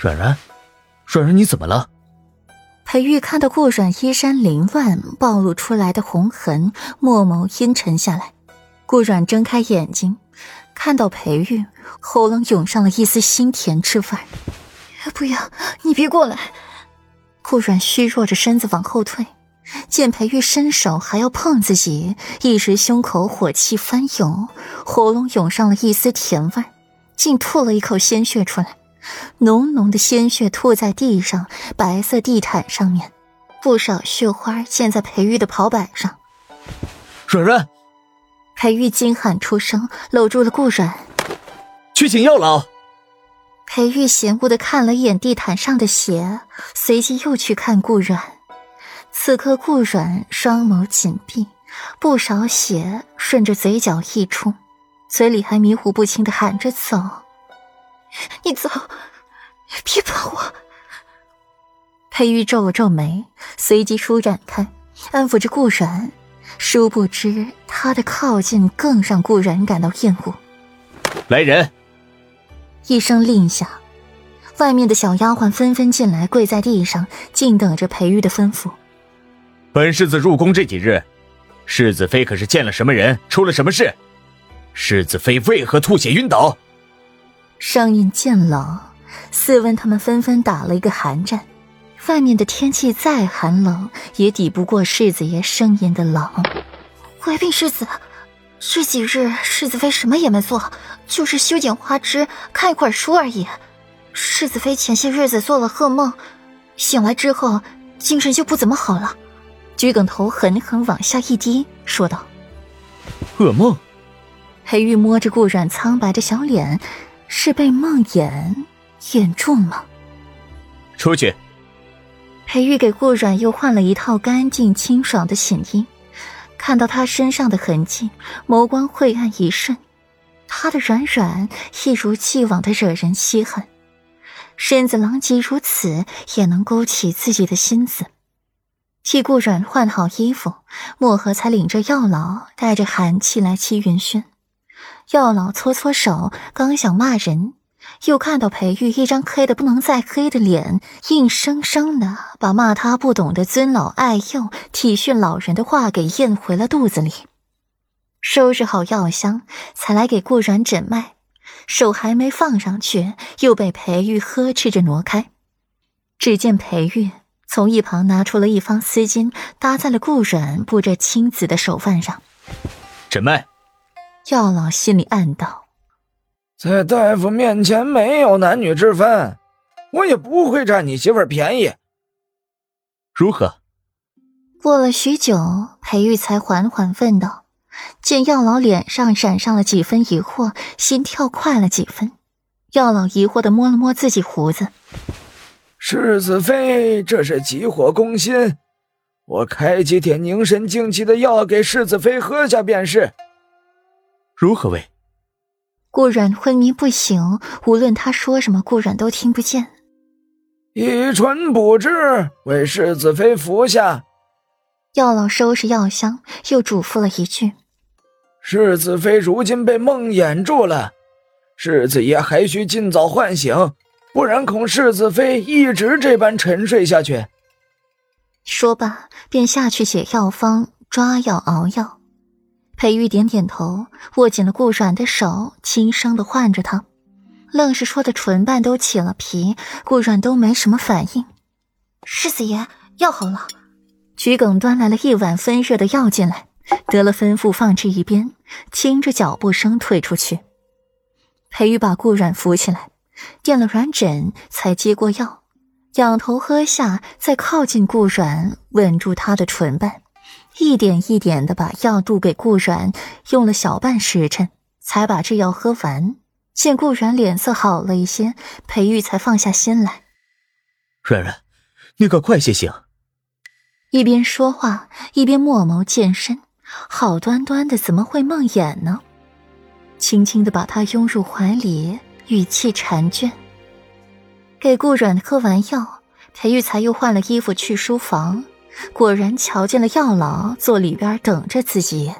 软软，软软，你怎么了？裴玉看到顾软衣衫凌乱，暴露出来的红痕，墨眸阴沉下来。顾软睁开眼睛，看到裴玉，喉咙涌上了一丝腥甜之味。不要，你别过来！顾软虚弱着身子往后退，见裴玉伸手还要碰自己，一时胸口火气翻涌，喉咙涌上了一丝甜味，竟吐了一口鲜血出来。浓浓的鲜血吐在地上，白色地毯上面，不少血花溅在裴玉的袍摆上。软软，裴玉惊喊出声，搂住了顾软，去请药老。裴玉嫌恶的看了一眼地毯上的血，随即又去看顾软。此刻顾软双眸紧闭，不少血顺着嘴角溢出，嘴里还迷糊不清的喊着走。你走，别碰我！裴玉皱了皱眉，随即舒展开，安抚着顾然。殊不知，他的靠近更让顾然感到厌恶。来人！一声令下，外面的小丫鬟纷纷进来，跪在地上，静等着裴玉的吩咐。本世子入宫这几日，世子妃可是见了什么人，出了什么事？世子妃为何吐血晕倒？声音渐冷，四温他们纷纷打了一个寒战。外面的天气再寒冷，也抵不过世子爷声音的冷。回禀世子，这几日世子妃什么也没做，就是修剪花枝、看一会儿书而已。世子妃前些日子做了噩梦，醒来之后精神就不怎么好了。桔梗头狠狠往下一低，说道：“噩梦。”裴玉摸着顾软苍白的小脸。是被梦魇眼中了。出去。裴玉给顾软又换了一套干净清爽的寝衣，看到他身上的痕迹，眸光晦暗一瞬。他的软软一如既往的惹人稀罕，身子狼藉如此，也能勾起自己的心思。替顾软换好衣服，墨荷才领着药老带着寒气来栖云轩。药老搓搓手，刚想骂人，又看到裴玉一张黑的不能再黑的脸，硬生生的把骂他不懂得尊老爱幼、体恤老人的话给咽回了肚子里。收拾好药箱，才来给顾软诊脉，手还没放上去，又被裴玉呵斥着挪开。只见裴玉从一旁拿出了一方丝巾，搭在了顾软布着青紫的手腕上，诊脉。药老心里暗道：“在大夫面前没有男女之分，我也不会占你媳妇便宜。”如何？过了许久，裴玉才缓缓问道：“见药老脸上闪上了几分疑惑，心跳快了几分。”药老疑惑的摸了摸自己胡子：“世子妃，这是急火攻心，我开几帖凝神静气的药给世子妃喝下便是。”如何为？顾阮昏迷不醒，无论他说什么，顾阮都听不见。以唇补治，为世子妃服下。药老收拾药箱，又嘱咐了一句：“世子妃如今被梦魇住了，世子爷还需尽早唤醒，不然恐世子妃一直这般沉睡下去。”说罢，便下去写药方，抓药熬药。裴玉点点头，握紧了顾阮的手，轻声的唤着他，愣是说的唇瓣都起了皮。顾阮都没什么反应。世子爷，药好了。桔梗端来了一碗温热的药进来，得了吩咐，放置一边，轻着脚步声退出去。裴玉把顾阮扶起来，垫了软枕，才接过药，仰头喝下，再靠近顾阮，吻住他的唇瓣。一点一点的把药渡给顾阮，用了小半时辰，才把这药喝完。见顾阮脸色好了一些，裴玉才放下心来。软软，你可快些醒！一边说话，一边墨眸渐深。好端端的，怎么会梦魇呢？轻轻的把他拥入怀里，语气婵娟。给顾阮喝完药，裴玉才又换了衣服去书房。果然瞧见了药老坐里边等着自己。